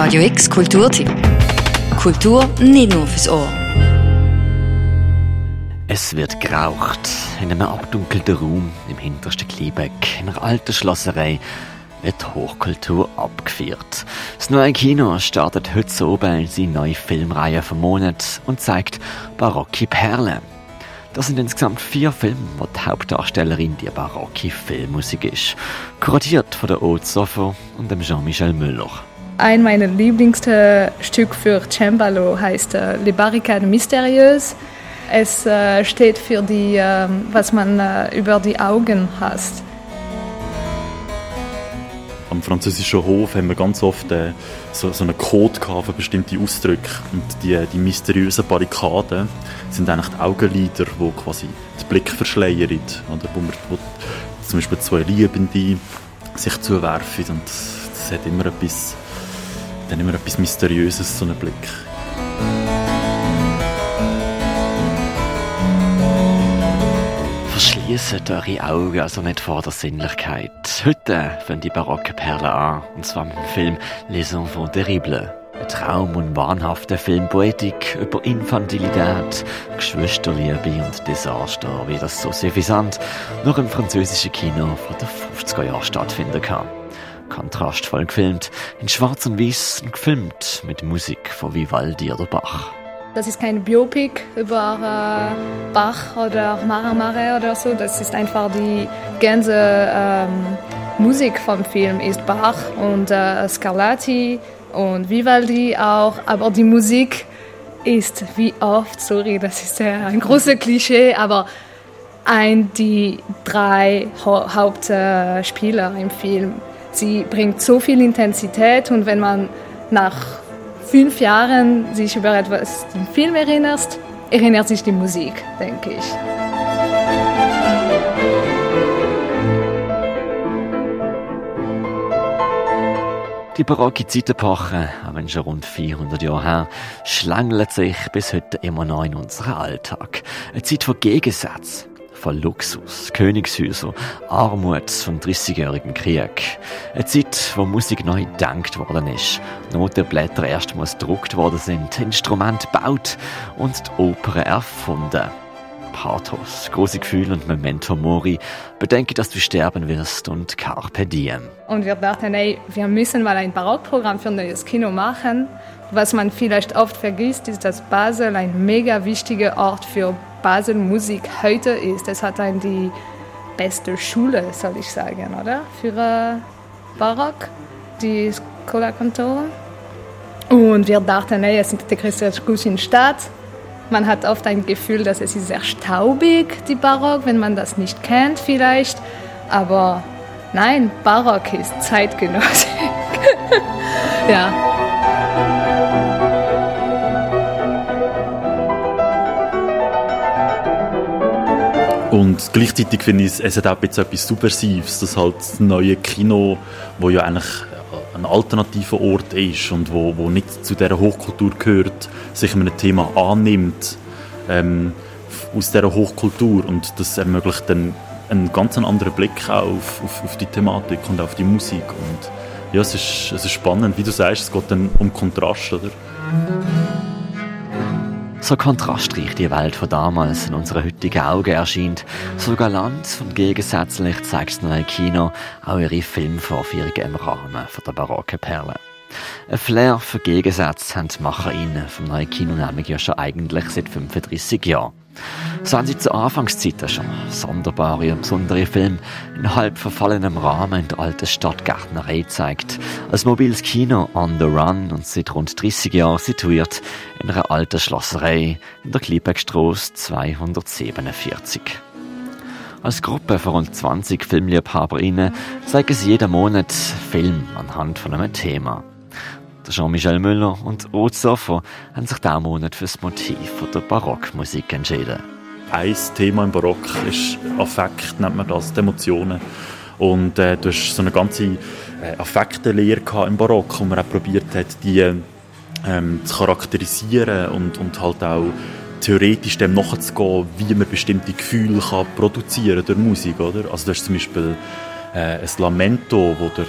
Radio X Kulturtipp. Kultur nicht nur fürs Ohr. Es wird geraucht in einem abdunkelten Raum im hintersten Kliebeck, in einer alten Schlosserei wird Hochkultur abgeführt. Das neue Kino startet heute oben seine neue Filmreihe vom Monat und zeigt barocke Perlen. Das sind insgesamt vier Filme, wo die Hauptdarstellerin die barocke Filmmusik ist. Kuratiert von der Haute Sofo und dem Jean-Michel Müller. Ein meiner Lieblingsstücke für Cembalo heißt äh, Les Barricades Mystérieuses. Es äh, steht für die, äh, was man äh, über die Augen hat. Am französischen Hof haben wir ganz oft äh, so, so einen Code für bestimmte Ausdrücke. Und die, die mysteriösen Barrikaden sind eigentlich die Augenlider, die quasi den Blick verschleiern. Oder wo, man, wo zum Beispiel zwei Liebende sich zuwerfen. Und das, das hat immer etwas, dann immer etwas Mysteriöses, so einen Blick. Verschließen eure Augen also nicht vor der Sinnlichkeit. Heute fangen die barocken Perlen an, und zwar mit dem Film Les Enfants Terribles. Ein Traum- und wahnhafte Filmpoetik über Infantilität, Geschwisterliebe und Desaster, wie das so suffisant nur im französischen Kino von den 50er Jahren stattfinden kann. Kontrastvoll gefilmt, in schwarz und weiß gefilmt mit Musik von Vivaldi oder Bach. Das ist kein Biopic über äh, Bach oder Mara Mare oder so. Das ist einfach die ganze ähm, Musik vom Film ist Bach und äh, Scarlatti und Vivaldi auch. Aber die Musik ist wie oft, sorry, das ist ein großes Klischee, aber ein die drei ha Hauptspieler im Film. Sie bringt so viel Intensität und wenn man nach fünf Jahren sich über etwas im Film erinnerst, erinnert sich die Musik, denke ich. Die barocke Zeitepoche, auch wenn schon rund 400 Jahre her, schlängelt sich bis heute immer noch in unseren Alltag. Eine Zeit von Gegensätzen, von Luxus, Königshäuser, Armut und 30-jährigen Krieg. Eine Zeit, wo Musik neu gedacht worden ist, Notenblätter erstmals gedruckt worden sind, Instrumente gebaut und die Oper erfunden. Pathos, große Gefühle und Memento Mori. Bedenke, dass du sterben wirst und Carpe Diem. Und wir dachten, ey, wir müssen mal ein Barockprogramm für ein neues Kino machen. Was man vielleicht oft vergisst, ist, dass Basel ein mega wichtiger Ort für Basel-Musik heute ist. Es hat ein die beste Schule, soll ich sagen, oder? Für äh, Barock, die Scola Cantora. Und wir dachten, ey, es ist die größte Stadt. Man hat oft ein Gefühl, dass es ist sehr staubig, die Barock, wenn man das nicht kennt vielleicht. Aber nein, Barock ist zeitgenössisch. ja. Und gleichzeitig finde ich, es hat auch etwas Subversives, dass halt das neue Kino, wo ja eigentlich ein alternativer Ort ist und wo, wo nicht zu dieser Hochkultur gehört, sich einem Thema annimmt ähm, aus dieser Hochkultur. Und das ermöglicht dann einen ganz anderen Blick auf, auf, auf, die Thematik und auf die Musik. Und ja, es ist, es ist spannend, wie du sagst, es geht dann um Kontrast, oder? So kontrastreich die Welt von damals in unseren heutigen Augen erscheint, so galant und gegensätzlich zeigt das neue Kino auch ihre Filmvorführungen im Rahmen von der barocken Perle. Ein Flair für Gegensätze haben die MacherInnen vom neuen Kino nämlich ja schon eigentlich seit 35 Jahren. So haben sie zu Anfangszeiten schon sonderbare und besondere Filme in halb verfallenem Rahmen in der alten Stadtgärtnerei gezeigt. Als mobiles Kino on the run und seit rund 30 Jahren situiert in einer alten Schlosserei in der Kliebeckstrasse 247. Als Gruppe von rund 20 FilmliebhaberInnen zeigen sie jeden Monat Film anhand von einem Thema. Jean-Michel Müller und Ruth Soffer haben sich diesen Monat für das Motiv der Barockmusik entschieden. Ein Thema im Barock ist Affekt, nennt man das, die Emotionen. Und äh, du hast so eine ganze äh, Affektenlehre im Barock, wo man auch probiert hat, die ähm, zu charakterisieren und, und halt auch theoretisch dem nachzugehen, wie man bestimmte Gefühle kann produzieren durch Musik, oder? Also du hast zum Beispiel äh, ein Lamento, wo der,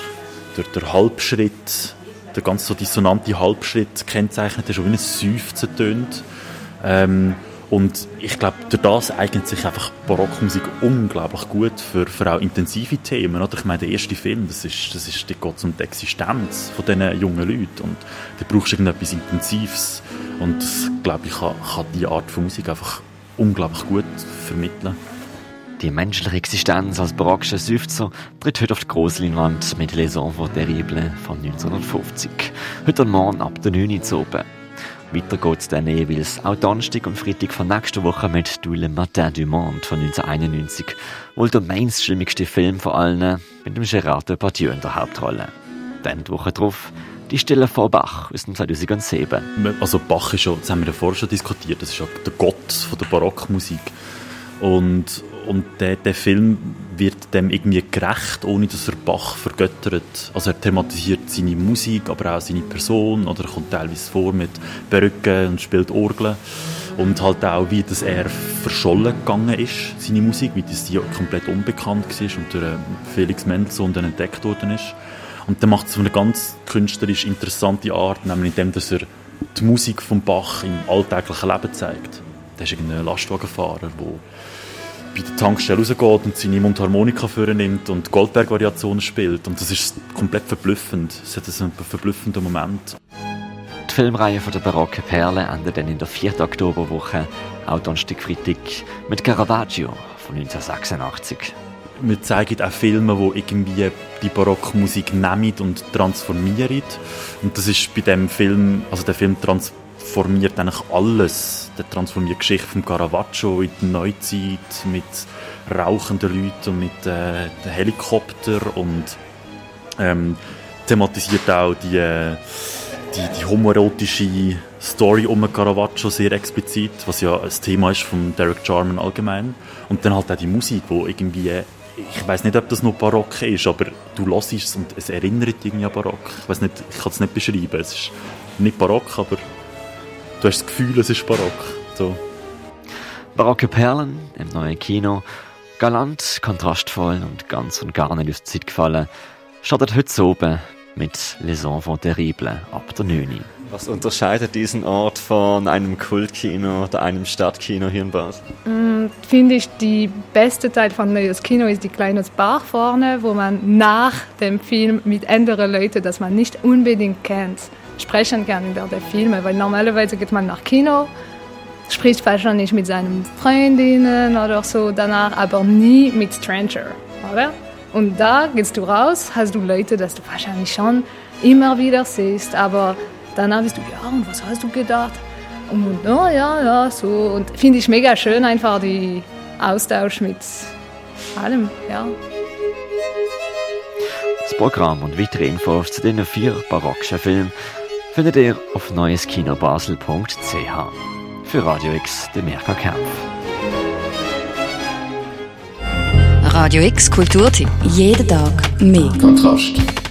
der, der Halbschritt der ganz so dissonante Halbschritt kennzeichnet, der schon wie ein Seufzen tönt. Ähm, und ich glaube, durch das eignet sich einfach Barockmusik unglaublich gut für, für auch intensive Themen. Oder? Ich meine, der erste Film, das ist, das ist, der geht um die Existenz von diesen jungen Leuten. Und da brauchst du irgendetwas Intensives. Und das, glaube ich, kann, kann diese Art von Musik einfach unglaublich gut vermitteln. Die menschliche Existenz als barockischer Seufzer tritt heute auf die Grossleinwand mit Les Enfants Terribles von 1950. Heute Morgen ab der 9 Uhr oben. Weiter geht es dann jeweils auch Donnerstag und Freitag von nächster Woche mit Du Le Matin du Monde von 1991, wohl der mainstreamigste Film von allen, mit dem Gérard Depardieu in der Hauptrolle. Dann die Woche drauf die Stille vor Bach aus dem 2007. Also Bach ist schon, das haben wir ja vorher schon diskutiert, das ist ja der Gott von der Barockmusik. Und, und der, der Film wird dem irgendwie gerecht, ohne dass er Bach vergöttert. Also er thematisiert seine Musik, aber auch seine Person, oder er kommt teilweise vor mit Perücken und spielt Orgeln. Und halt auch, wie das er verschollen gegangen ist, seine Musik, wie das die komplett unbekannt war und durch Felix Mendelssohn dann entdeckt worden ist. Und dann macht es auf eine ganz künstlerisch interessante Art, nämlich indem dass er die Musik von Bach im alltäglichen Leben zeigt. Da ist irgendein Lastwagenfahrer, der bei der Tankstelle rausgeht und seine Mundharmonika vornimmt und Goldberg-Variationen spielt. Und das ist komplett verblüffend. Es hat einen verblüffenden Moment. Die Filmreihe von der barocken Perle endet dann in der 4. Oktoberwoche, auch Donnerstag, Freitag, mit Caravaggio von 1986. Wir zeigen auch Filme, die irgendwie die Barockmusik nehmen und transformieren. Und das ist bei dem Film, also der Film transformiert transformiert eigentlich alles. Der transformiert die Geschichte von Caravaggio in die Neuzeit mit rauchenden Leuten und mit äh, Helikopter und ähm, thematisiert auch die, äh, die, die homoerotische Story um Caravaggio sehr explizit, was ja ein Thema ist von Derek Jarman allgemein. Und dann halt auch die Musik, wo irgendwie ich weiß nicht, ob das noch barock ist, aber du hörst es und es erinnert irgendwie an barock. Ich weiß nicht, ich kann es nicht beschreiben. Es ist nicht barock, aber du hast das Gefühl, es ist barock. So. Barocke Perlen im neuen Kino, galant, kontrastvoll und ganz und gar nicht aus der Zeit gefallen, startet heute oben mit Les Enfants Terribles ab der 9. Was unterscheidet diesen Ort von einem Kultkino oder einem Stadtkino hier in Basel? Mm, Finde ich, die beste Teil von Neues Kino ist die kleine Bar vorne, wo man nach dem Film mit anderen Leuten, das man nicht unbedingt kennt, sprechen kann über die Filme, weil normalerweise geht man nach Kino, spricht wahrscheinlich mit seinen Freundinnen oder so danach, aber nie mit Stranger, oder? Und da gehst du raus, hast du Leute, dass du wahrscheinlich schon immer wieder siehst, aber danach bist du, ja, und was hast du gedacht? Und oh, ja, ja, so. Und finde ich mega schön, einfach die Austausch mit allem, ja. Das Programm und weitere Infos zu den vier barockischen Filmen findet ihr auf neueskinobasel.ch. Für Radio X, der Mirka Kempf. Radio X Kulturtipp. Jeden Tag mehr. Kontrast.